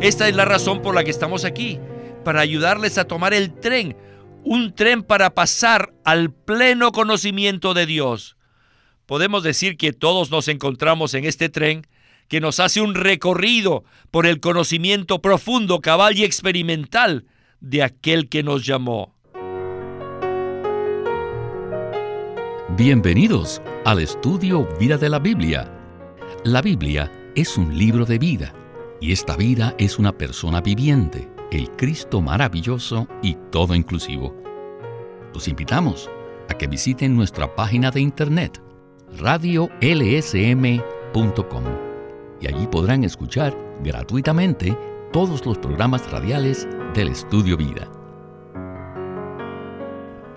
Esta es la razón por la que estamos aquí, para ayudarles a tomar el tren, un tren para pasar al pleno conocimiento de Dios. Podemos decir que todos nos encontramos en este tren que nos hace un recorrido por el conocimiento profundo, cabal y experimental de aquel que nos llamó. Bienvenidos al estudio Vida de la Biblia. La Biblia es un libro de vida y esta vida es una persona viviente, el Cristo maravilloso y todo inclusivo. Los invitamos a que visiten nuestra página de internet radiolsm.com y allí podrán escuchar gratuitamente todos los programas radiales del Estudio Vida.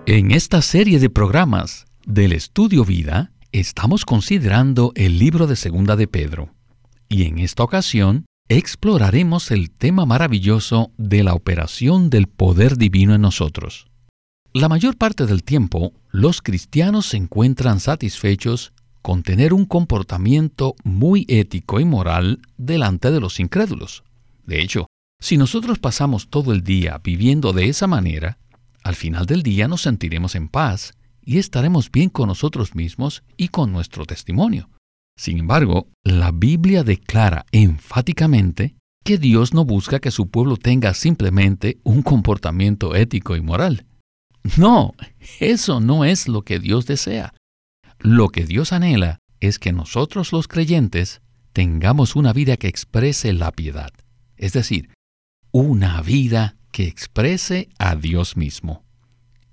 En esta serie de programas del Estudio Vida estamos considerando el libro de Segunda de Pedro y en esta ocasión exploraremos el tema maravilloso de la operación del poder divino en nosotros. La mayor parte del tiempo, los cristianos se encuentran satisfechos con tener un comportamiento muy ético y moral delante de los incrédulos. De hecho, si nosotros pasamos todo el día viviendo de esa manera, al final del día nos sentiremos en paz y estaremos bien con nosotros mismos y con nuestro testimonio. Sin embargo, la Biblia declara enfáticamente que Dios no busca que su pueblo tenga simplemente un comportamiento ético y moral. No, eso no es lo que Dios desea. Lo que Dios anhela es que nosotros los creyentes tengamos una vida que exprese la piedad, es decir, una vida que exprese a Dios mismo.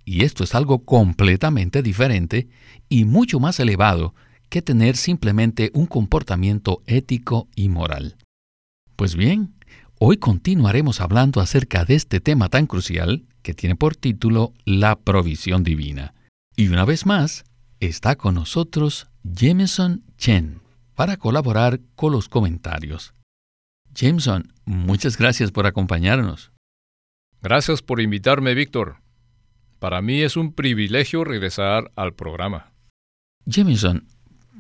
Y esto es algo completamente diferente y mucho más elevado que tener simplemente un comportamiento ético y moral. Pues bien, hoy continuaremos hablando acerca de este tema tan crucial que tiene por título La provisión divina. Y una vez más, está con nosotros Jameson Chen para colaborar con los comentarios. Jameson, muchas gracias por acompañarnos. Gracias por invitarme, Víctor. Para mí es un privilegio regresar al programa. Jameson,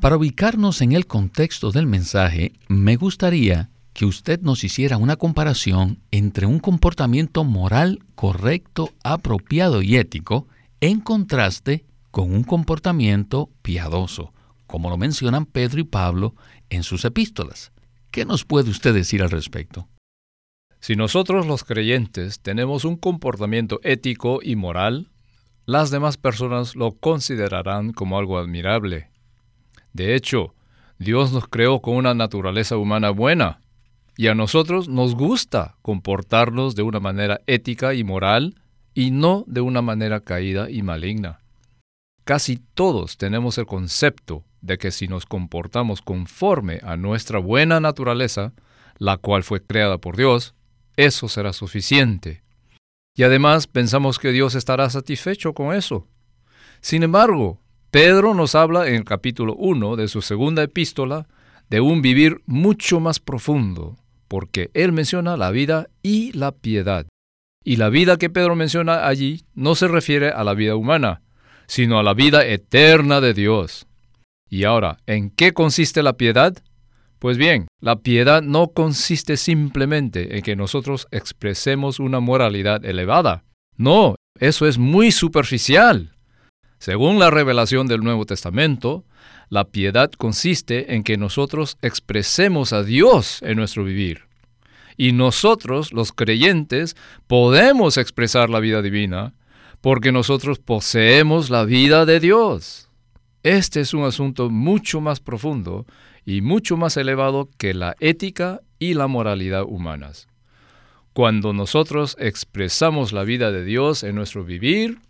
para ubicarnos en el contexto del mensaje, me gustaría que usted nos hiciera una comparación entre un comportamiento moral correcto, apropiado y ético en contraste con un comportamiento piadoso, como lo mencionan Pedro y Pablo en sus epístolas. ¿Qué nos puede usted decir al respecto? Si nosotros los creyentes tenemos un comportamiento ético y moral, las demás personas lo considerarán como algo admirable. De hecho, Dios nos creó con una naturaleza humana buena, y a nosotros nos gusta comportarnos de una manera ética y moral y no de una manera caída y maligna. Casi todos tenemos el concepto de que si nos comportamos conforme a nuestra buena naturaleza, la cual fue creada por Dios, eso será suficiente. Y además pensamos que Dios estará satisfecho con eso. Sin embargo, Pedro nos habla en el capítulo 1 de su segunda epístola de un vivir mucho más profundo, porque él menciona la vida y la piedad. Y la vida que Pedro menciona allí no se refiere a la vida humana, sino a la vida eterna de Dios. Y ahora, ¿en qué consiste la piedad? Pues bien, la piedad no consiste simplemente en que nosotros expresemos una moralidad elevada. No, eso es muy superficial. Según la revelación del Nuevo Testamento, la piedad consiste en que nosotros expresemos a Dios en nuestro vivir. Y nosotros, los creyentes, podemos expresar la vida divina porque nosotros poseemos la vida de Dios. Este es un asunto mucho más profundo y mucho más elevado que la ética y la moralidad humanas. Cuando nosotros expresamos la vida de Dios en nuestro vivir,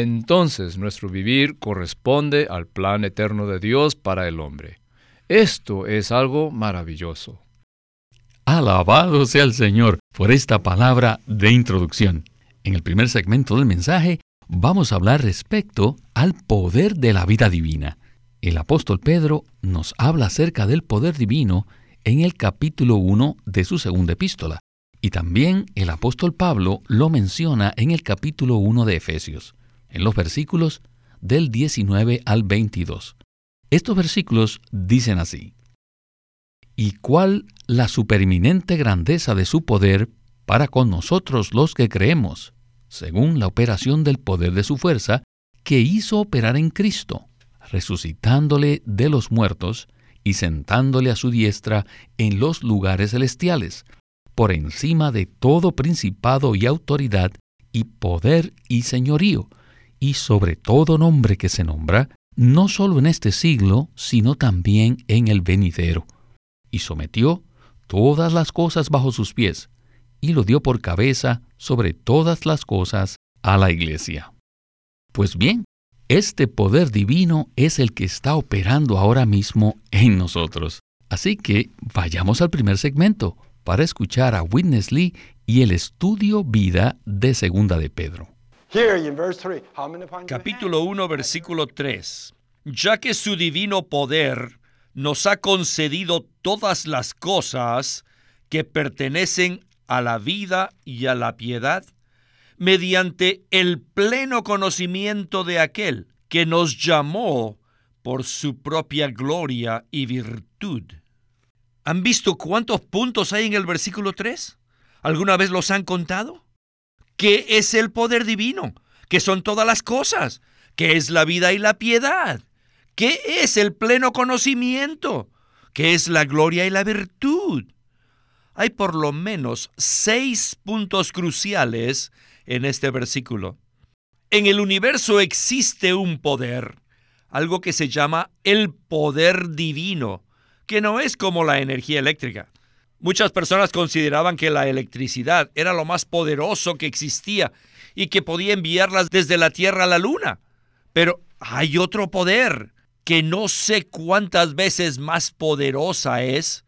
entonces nuestro vivir corresponde al plan eterno de Dios para el hombre. Esto es algo maravilloso. Alabado sea el Señor por esta palabra de introducción. En el primer segmento del mensaje vamos a hablar respecto al poder de la vida divina. El apóstol Pedro nos habla acerca del poder divino en el capítulo 1 de su segunda epístola, y también el apóstol Pablo lo menciona en el capítulo 1 de Efesios en los versículos del 19 al 22. Estos versículos dicen así, y cuál la supereminente grandeza de su poder para con nosotros los que creemos, según la operación del poder de su fuerza, que hizo operar en Cristo, resucitándole de los muertos y sentándole a su diestra en los lugares celestiales, por encima de todo principado y autoridad y poder y señorío, y sobre todo nombre que se nombra, no solo en este siglo, sino también en el venidero. Y sometió todas las cosas bajo sus pies, y lo dio por cabeza sobre todas las cosas a la iglesia. Pues bien, este poder divino es el que está operando ahora mismo en nosotros. Así que vayamos al primer segmento para escuchar a Witness Lee y el estudio vida de Segunda de Pedro. Capítulo 1, versículo 3. Ya que su divino poder nos ha concedido todas las cosas que pertenecen a la vida y a la piedad, mediante el pleno conocimiento de aquel que nos llamó por su propia gloria y virtud. ¿Han visto cuántos puntos hay en el versículo 3? ¿Alguna vez los han contado? ¿Qué es el poder divino? ¿Qué son todas las cosas? ¿Qué es la vida y la piedad? ¿Qué es el pleno conocimiento? ¿Qué es la gloria y la virtud? Hay por lo menos seis puntos cruciales en este versículo. En el universo existe un poder, algo que se llama el poder divino, que no es como la energía eléctrica. Muchas personas consideraban que la electricidad era lo más poderoso que existía y que podía enviarlas desde la Tierra a la Luna. Pero hay otro poder que no sé cuántas veces más poderosa es,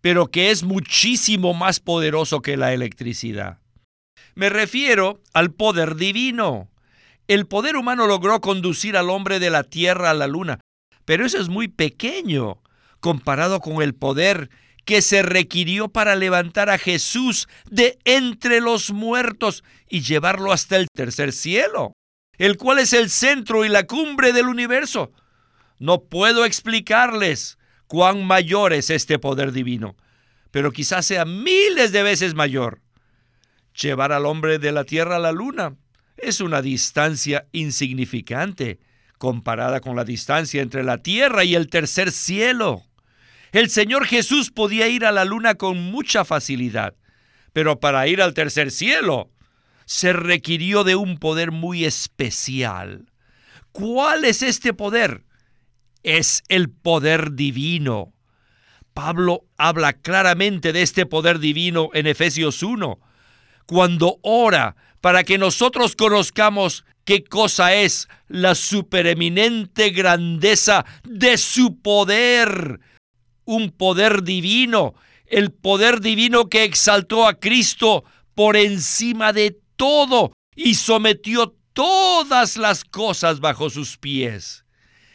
pero que es muchísimo más poderoso que la electricidad. Me refiero al poder divino. El poder humano logró conducir al hombre de la Tierra a la Luna, pero eso es muy pequeño comparado con el poder que se requirió para levantar a Jesús de entre los muertos y llevarlo hasta el tercer cielo, el cual es el centro y la cumbre del universo. No puedo explicarles cuán mayor es este poder divino, pero quizás sea miles de veces mayor. Llevar al hombre de la tierra a la luna es una distancia insignificante comparada con la distancia entre la tierra y el tercer cielo. El Señor Jesús podía ir a la luna con mucha facilidad, pero para ir al tercer cielo se requirió de un poder muy especial. ¿Cuál es este poder? Es el poder divino. Pablo habla claramente de este poder divino en Efesios 1, cuando ora para que nosotros conozcamos qué cosa es la supereminente grandeza de su poder un poder divino, el poder divino que exaltó a Cristo por encima de todo y sometió todas las cosas bajo sus pies.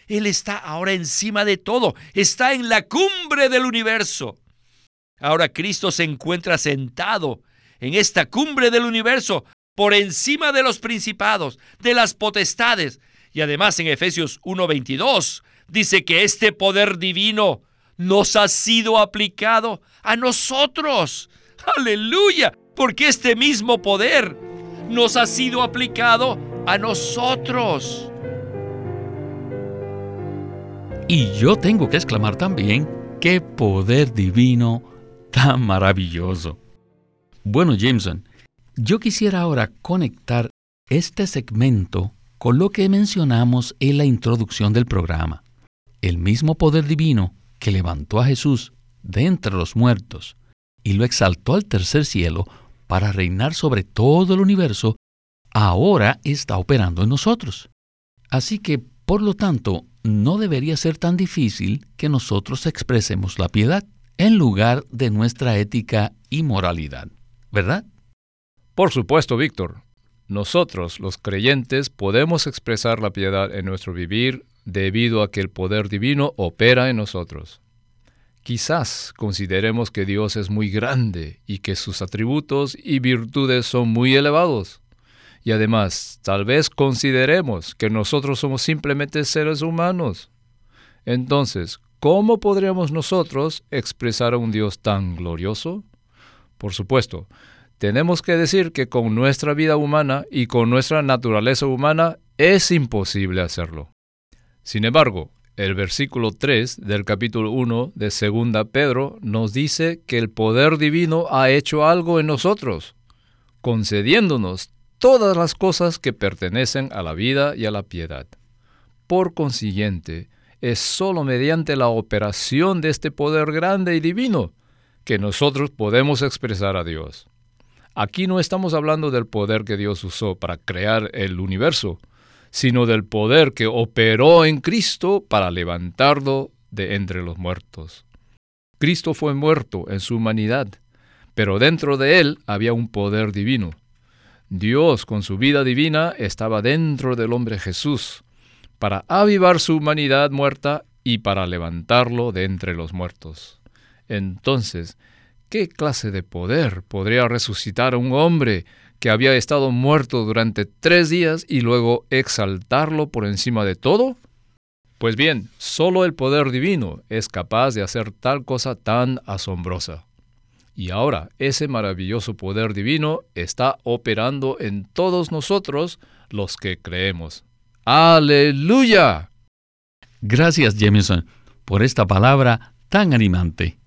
Él está ahora encima de todo, está en la cumbre del universo. Ahora Cristo se encuentra sentado en esta cumbre del universo, por encima de los principados, de las potestades. Y además en Efesios 1:22 dice que este poder divino nos ha sido aplicado a nosotros. Aleluya, porque este mismo poder nos ha sido aplicado a nosotros. Y yo tengo que exclamar también, qué poder divino tan maravilloso. Bueno, Jameson, yo quisiera ahora conectar este segmento con lo que mencionamos en la introducción del programa. El mismo poder divino que levantó a Jesús de entre los muertos y lo exaltó al tercer cielo para reinar sobre todo el universo, ahora está operando en nosotros. Así que, por lo tanto, no debería ser tan difícil que nosotros expresemos la piedad en lugar de nuestra ética y moralidad, ¿verdad? Por supuesto, Víctor. Nosotros, los creyentes, podemos expresar la piedad en nuestro vivir debido a que el poder divino opera en nosotros. Quizás consideremos que Dios es muy grande y que sus atributos y virtudes son muy elevados. Y además, tal vez consideremos que nosotros somos simplemente seres humanos. Entonces, ¿cómo podríamos nosotros expresar a un Dios tan glorioso? Por supuesto, tenemos que decir que con nuestra vida humana y con nuestra naturaleza humana es imposible hacerlo. Sin embargo, el versículo 3 del capítulo 1 de 2 Pedro nos dice que el poder divino ha hecho algo en nosotros, concediéndonos todas las cosas que pertenecen a la vida y a la piedad. Por consiguiente, es sólo mediante la operación de este poder grande y divino que nosotros podemos expresar a Dios. Aquí no estamos hablando del poder que Dios usó para crear el universo, sino del poder que operó en Cristo para levantarlo de entre los muertos. Cristo fue muerto en su humanidad, pero dentro de él había un poder divino. Dios con su vida divina estaba dentro del hombre Jesús, para avivar su humanidad muerta y para levantarlo de entre los muertos. Entonces, ¿qué clase de poder podría resucitar a un hombre que había estado muerto durante tres días y luego exaltarlo por encima de todo? Pues bien, solo el poder divino es capaz de hacer tal cosa tan asombrosa. Y ahora ese maravilloso poder divino está operando en todos nosotros los que creemos. Aleluya. Gracias Jameson por esta palabra tan animante.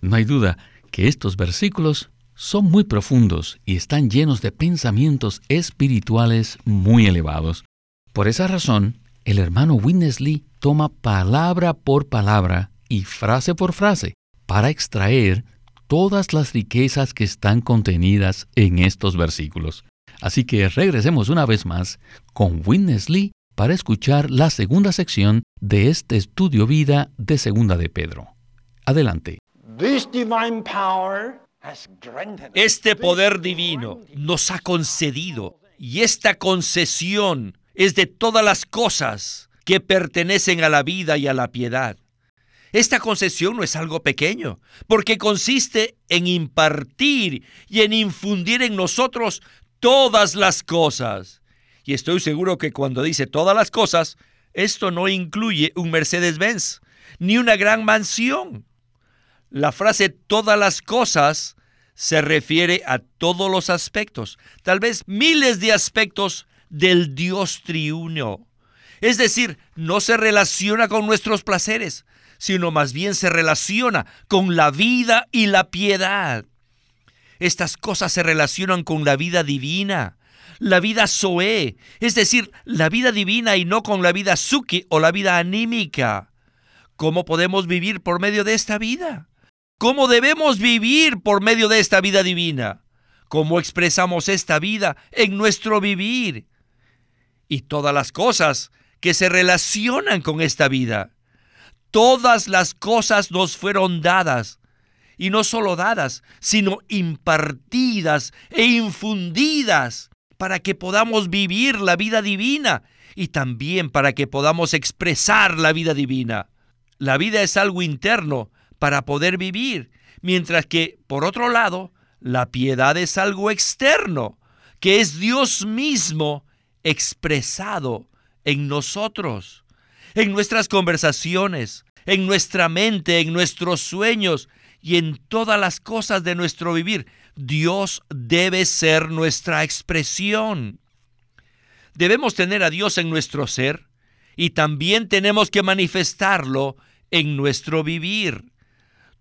No hay duda que estos versículos son muy profundos y están llenos de pensamientos espirituales muy elevados. Por esa razón, el hermano Winnesley toma palabra por palabra y frase por frase para extraer todas las riquezas que están contenidas en estos versículos. Así que regresemos una vez más con Winnesley para escuchar la segunda sección de este estudio vida de Segunda de Pedro. Adelante. Este poder divino nos ha concedido y esta concesión es de todas las cosas que pertenecen a la vida y a la piedad. Esta concesión no es algo pequeño, porque consiste en impartir y en infundir en nosotros todas las cosas. Y estoy seguro que cuando dice todas las cosas, esto no incluye un Mercedes-Benz, ni una gran mansión, la frase todas las cosas se refiere a todos los aspectos, tal vez miles de aspectos del Dios triuno. Es decir, no se relaciona con nuestros placeres, sino más bien se relaciona con la vida y la piedad. Estas cosas se relacionan con la vida divina, la vida Zoe, es decir, la vida divina y no con la vida Suki o la vida anímica. ¿Cómo podemos vivir por medio de esta vida? Cómo debemos vivir por medio de esta vida divina, cómo expresamos esta vida en nuestro vivir y todas las cosas que se relacionan con esta vida. Todas las cosas nos fueron dadas, y no solo dadas, sino impartidas e infundidas para que podamos vivir la vida divina y también para que podamos expresar la vida divina. La vida es algo interno para poder vivir, mientras que, por otro lado, la piedad es algo externo, que es Dios mismo expresado en nosotros, en nuestras conversaciones, en nuestra mente, en nuestros sueños y en todas las cosas de nuestro vivir. Dios debe ser nuestra expresión. Debemos tener a Dios en nuestro ser y también tenemos que manifestarlo en nuestro vivir.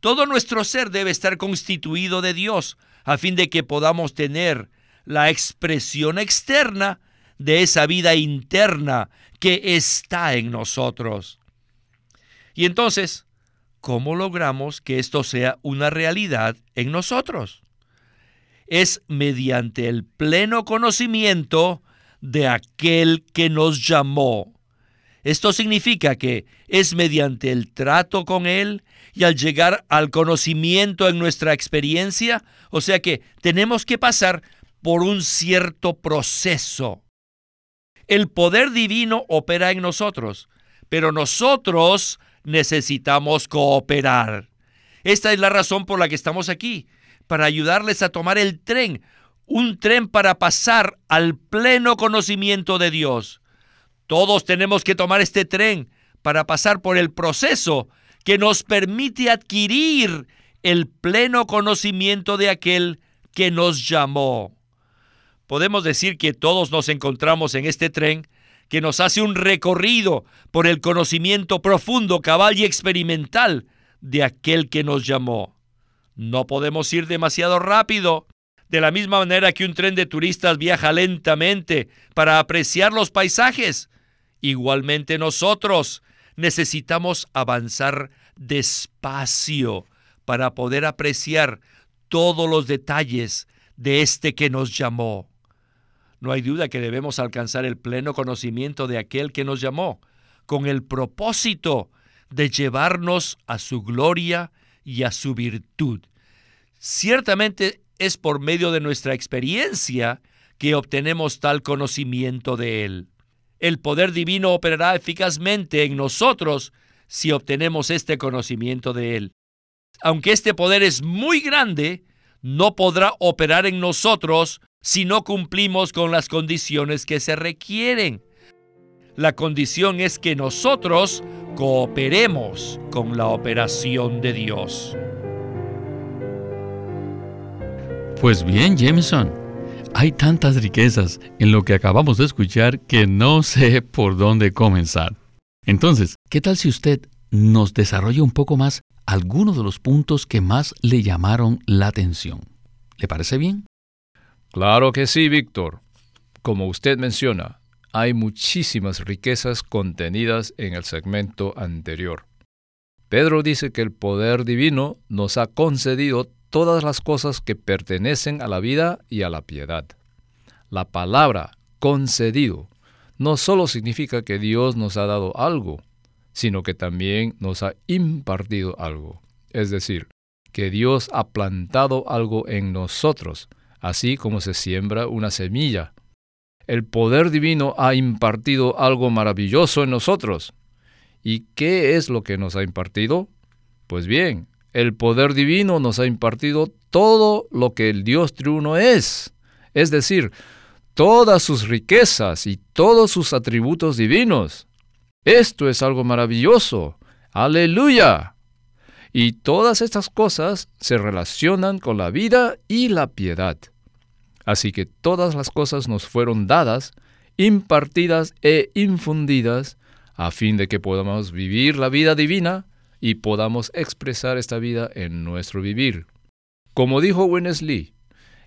Todo nuestro ser debe estar constituido de Dios a fin de que podamos tener la expresión externa de esa vida interna que está en nosotros. Y entonces, ¿cómo logramos que esto sea una realidad en nosotros? Es mediante el pleno conocimiento de aquel que nos llamó. Esto significa que es mediante el trato con Él y al llegar al conocimiento en nuestra experiencia, o sea que tenemos que pasar por un cierto proceso. El poder divino opera en nosotros, pero nosotros necesitamos cooperar. Esta es la razón por la que estamos aquí, para ayudarles a tomar el tren, un tren para pasar al pleno conocimiento de Dios. Todos tenemos que tomar este tren para pasar por el proceso que nos permite adquirir el pleno conocimiento de aquel que nos llamó. Podemos decir que todos nos encontramos en este tren que nos hace un recorrido por el conocimiento profundo, cabal y experimental de aquel que nos llamó. No podemos ir demasiado rápido, de la misma manera que un tren de turistas viaja lentamente para apreciar los paisajes. Igualmente nosotros necesitamos avanzar despacio para poder apreciar todos los detalles de este que nos llamó. No hay duda que debemos alcanzar el pleno conocimiento de aquel que nos llamó, con el propósito de llevarnos a su gloria y a su virtud. Ciertamente es por medio de nuestra experiencia que obtenemos tal conocimiento de Él. El poder divino operará eficazmente en nosotros si obtenemos este conocimiento de Él. Aunque este poder es muy grande, no podrá operar en nosotros si no cumplimos con las condiciones que se requieren. La condición es que nosotros cooperemos con la operación de Dios. Pues bien, Jameson, hay tantas riquezas en lo que acabamos de escuchar que no sé por dónde comenzar. Entonces, ¿qué tal si usted nos desarrolla un poco más algunos de los puntos que más le llamaron la atención? ¿Le parece bien? Claro que sí, Víctor. Como usted menciona, hay muchísimas riquezas contenidas en el segmento anterior. Pedro dice que el poder divino nos ha concedido todas las cosas que pertenecen a la vida y a la piedad. La palabra concedido no solo significa que Dios nos ha dado algo, sino que también nos ha impartido algo. Es decir, que Dios ha plantado algo en nosotros, así como se siembra una semilla. El poder divino ha impartido algo maravilloso en nosotros. ¿Y qué es lo que nos ha impartido? Pues bien, el poder divino nos ha impartido todo lo que el Dios triuno es, es decir, todas sus riquezas y todos sus atributos divinos. Esto es algo maravilloso. Aleluya. Y todas estas cosas se relacionan con la vida y la piedad. Así que todas las cosas nos fueron dadas, impartidas e infundidas, a fin de que podamos vivir la vida divina y podamos expresar esta vida en nuestro vivir. Como dijo Winnesley,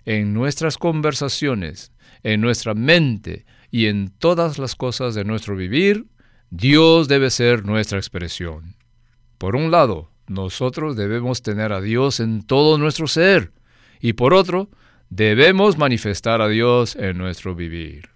en nuestras conversaciones, en nuestra mente y en todas las cosas de nuestro vivir, Dios debe ser nuestra expresión. Por un lado, nosotros debemos tener a Dios en todo nuestro ser y por otro, debemos manifestar a Dios en nuestro vivir.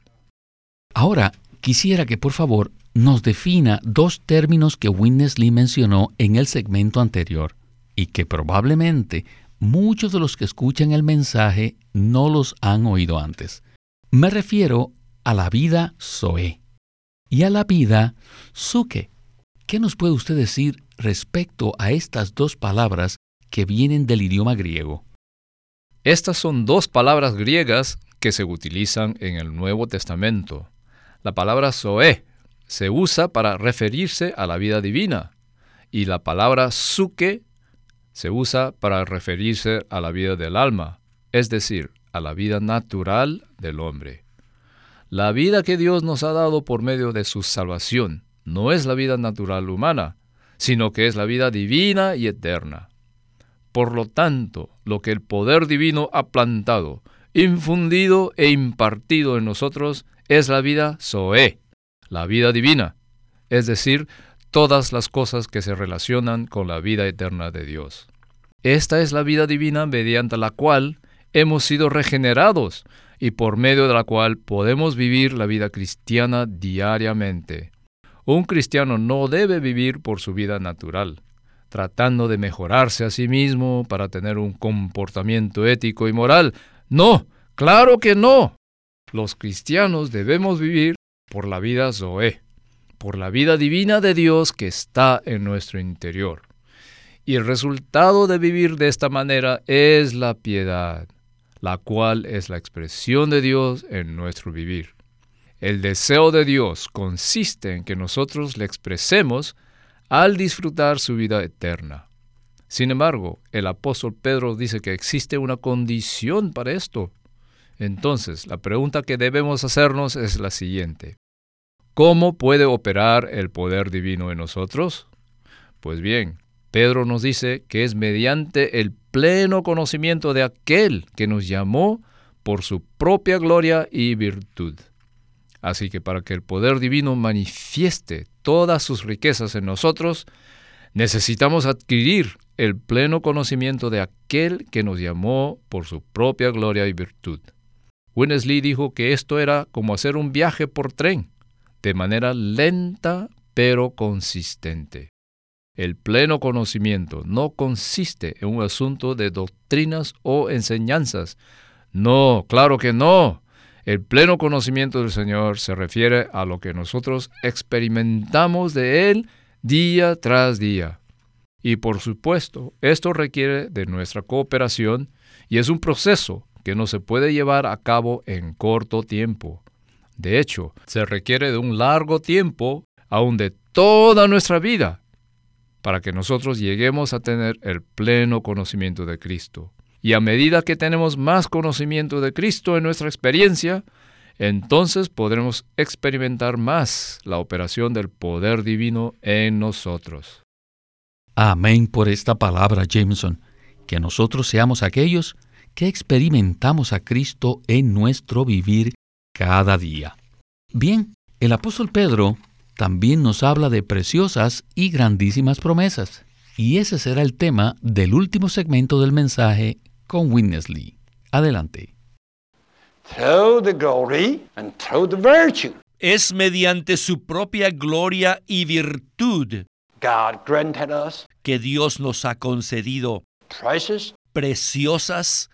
Ahora, quisiera que por favor nos defina dos términos que Winnesley mencionó en el segmento anterior y que probablemente muchos de los que escuchan el mensaje no los han oído antes. Me refiero a la vida Zoe y a la vida Suke. ¿Qué nos puede usted decir respecto a estas dos palabras que vienen del idioma griego? Estas son dos palabras griegas que se utilizan en el Nuevo Testamento. La palabra Zoe se usa para referirse a la vida divina y la palabra suke se usa para referirse a la vida del alma, es decir, a la vida natural del hombre. La vida que Dios nos ha dado por medio de su salvación no es la vida natural humana, sino que es la vida divina y eterna. Por lo tanto, lo que el poder divino ha plantado, infundido e impartido en nosotros es la vida Zoe, la vida divina, es decir, todas las cosas que se relacionan con la vida eterna de Dios. Esta es la vida divina mediante la cual hemos sido regenerados y por medio de la cual podemos vivir la vida cristiana diariamente. Un cristiano no debe vivir por su vida natural, tratando de mejorarse a sí mismo para tener un comportamiento ético y moral. No, claro que no. Los cristianos debemos vivir por la vida Zoe, por la vida divina de Dios que está en nuestro interior. Y el resultado de vivir de esta manera es la piedad, la cual es la expresión de Dios en nuestro vivir. El deseo de Dios consiste en que nosotros le expresemos al disfrutar su vida eterna. Sin embargo, el apóstol Pedro dice que existe una condición para esto. Entonces, la pregunta que debemos hacernos es la siguiente. ¿Cómo puede operar el poder divino en nosotros? Pues bien, Pedro nos dice que es mediante el pleno conocimiento de aquel que nos llamó por su propia gloria y virtud. Así que para que el poder divino manifieste todas sus riquezas en nosotros, necesitamos adquirir el pleno conocimiento de aquel que nos llamó por su propia gloria y virtud. Winnesley dijo que esto era como hacer un viaje por tren, de manera lenta pero consistente. El pleno conocimiento no consiste en un asunto de doctrinas o enseñanzas. No, claro que no. El pleno conocimiento del Señor se refiere a lo que nosotros experimentamos de Él día tras día. Y por supuesto, esto requiere de nuestra cooperación y es un proceso que no se puede llevar a cabo en corto tiempo. De hecho, se requiere de un largo tiempo, aun de toda nuestra vida, para que nosotros lleguemos a tener el pleno conocimiento de Cristo. Y a medida que tenemos más conocimiento de Cristo en nuestra experiencia, entonces podremos experimentar más la operación del poder divino en nosotros. Amén por esta palabra, Jameson. Que nosotros seamos aquellos que experimentamos a Cristo en nuestro vivir cada día. Bien, el apóstol Pedro también nos habla de preciosas y grandísimas promesas. Y ese será el tema del último segmento del mensaje con Winnesley. Adelante. Es mediante su propia gloria y virtud que Dios nos ha concedido preciosas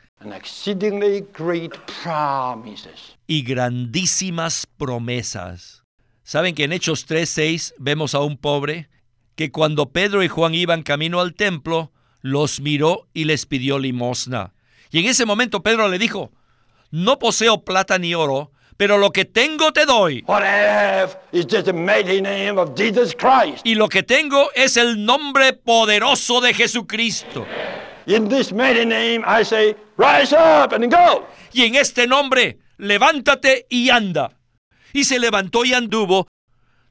y grandísimas promesas. Saben que en Hechos 3:6 vemos a un pobre que cuando Pedro y Juan iban camino al templo, los miró y les pidió limosna. Y en ese momento Pedro le dijo, no poseo plata ni oro, pero lo que tengo te doy. Y lo que tengo es el nombre poderoso de Jesucristo. Y en este nombre, levántate y anda y se levantó y anduvo.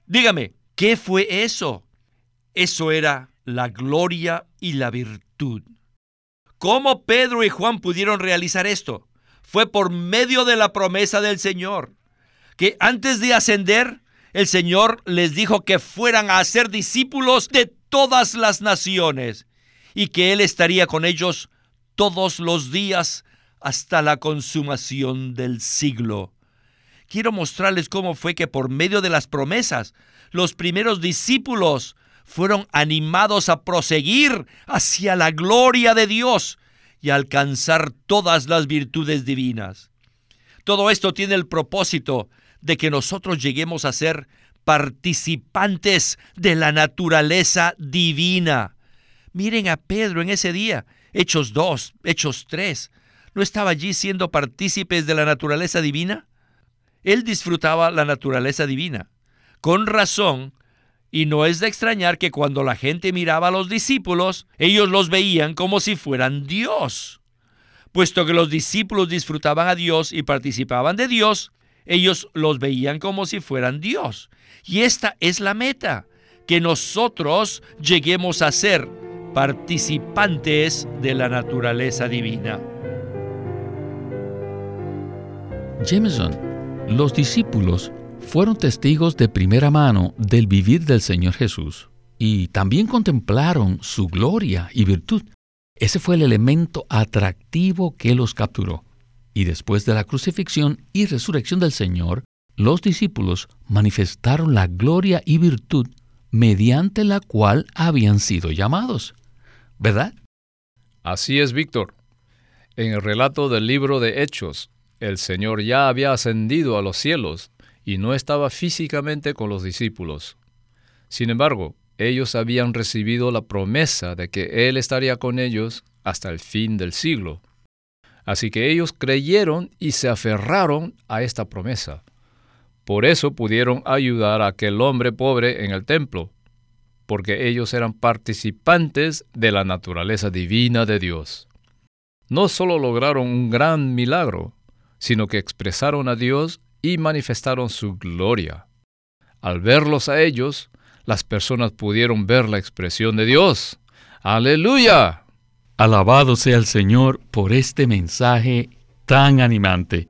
Dígame, ¿qué fue eso? Eso era la gloria y la virtud. ¿Cómo Pedro y Juan pudieron realizar esto? Fue por medio de la promesa del Señor, que antes de ascender, el Señor les dijo que fueran a ser discípulos de todas las naciones y que Él estaría con ellos todos los días hasta la consumación del siglo quiero mostrarles cómo fue que por medio de las promesas, los primeros discípulos fueron animados a proseguir hacia la gloria de Dios y alcanzar todas las virtudes divinas. Todo esto tiene el propósito de que nosotros lleguemos a ser participantes de la naturaleza divina. Miren a Pedro en ese día, Hechos 2, Hechos 3. ¿No estaba allí siendo partícipes de la naturaleza divina? Él disfrutaba la naturaleza divina. Con razón, y no es de extrañar que cuando la gente miraba a los discípulos, ellos los veían como si fueran Dios. Puesto que los discípulos disfrutaban a Dios y participaban de Dios, ellos los veían como si fueran Dios. Y esta es la meta, que nosotros lleguemos a ser participantes de la naturaleza divina. Jameson los discípulos fueron testigos de primera mano del vivir del Señor Jesús y también contemplaron su gloria y virtud. Ese fue el elemento atractivo que los capturó. Y después de la crucifixión y resurrección del Señor, los discípulos manifestaron la gloria y virtud mediante la cual habían sido llamados. ¿Verdad? Así es, Víctor. En el relato del libro de Hechos, el Señor ya había ascendido a los cielos y no estaba físicamente con los discípulos. Sin embargo, ellos habían recibido la promesa de que Él estaría con ellos hasta el fin del siglo. Así que ellos creyeron y se aferraron a esta promesa. Por eso pudieron ayudar a aquel hombre pobre en el templo. Porque ellos eran participantes de la naturaleza divina de Dios. No solo lograron un gran milagro, sino que expresaron a Dios y manifestaron su gloria. Al verlos a ellos, las personas pudieron ver la expresión de Dios. Aleluya. Alabado sea el Señor por este mensaje tan animante.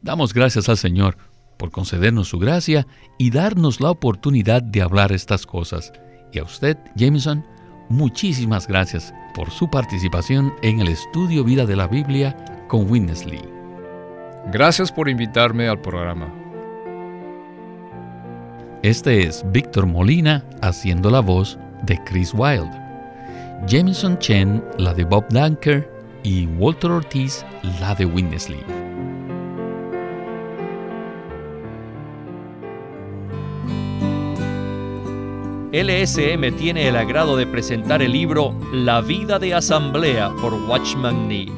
Damos gracias al Señor por concedernos su gracia y darnos la oportunidad de hablar estas cosas. Y a usted, Jameson, muchísimas gracias por su participación en el estudio Vida de la Biblia con Witness Lee. Gracias por invitarme al programa. Este es Víctor Molina haciendo la voz de Chris Wilde. Jameson Chen, la de Bob Dunker, y Walter Ortiz, la de Witness LSM tiene el agrado de presentar el libro La vida de asamblea por Watchman Nee.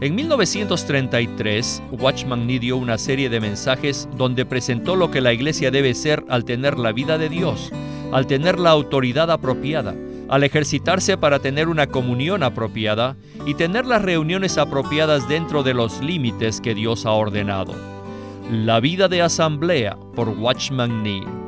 En 1933, Watchman Nee dio una serie de mensajes donde presentó lo que la iglesia debe ser al tener la vida de Dios, al tener la autoridad apropiada, al ejercitarse para tener una comunión apropiada y tener las reuniones apropiadas dentro de los límites que Dios ha ordenado. La vida de asamblea por Watchman Nee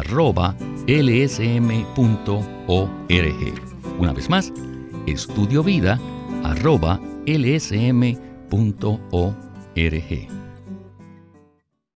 estudiovida.lsm.org. Una vez más, estudiovida.lsm.org.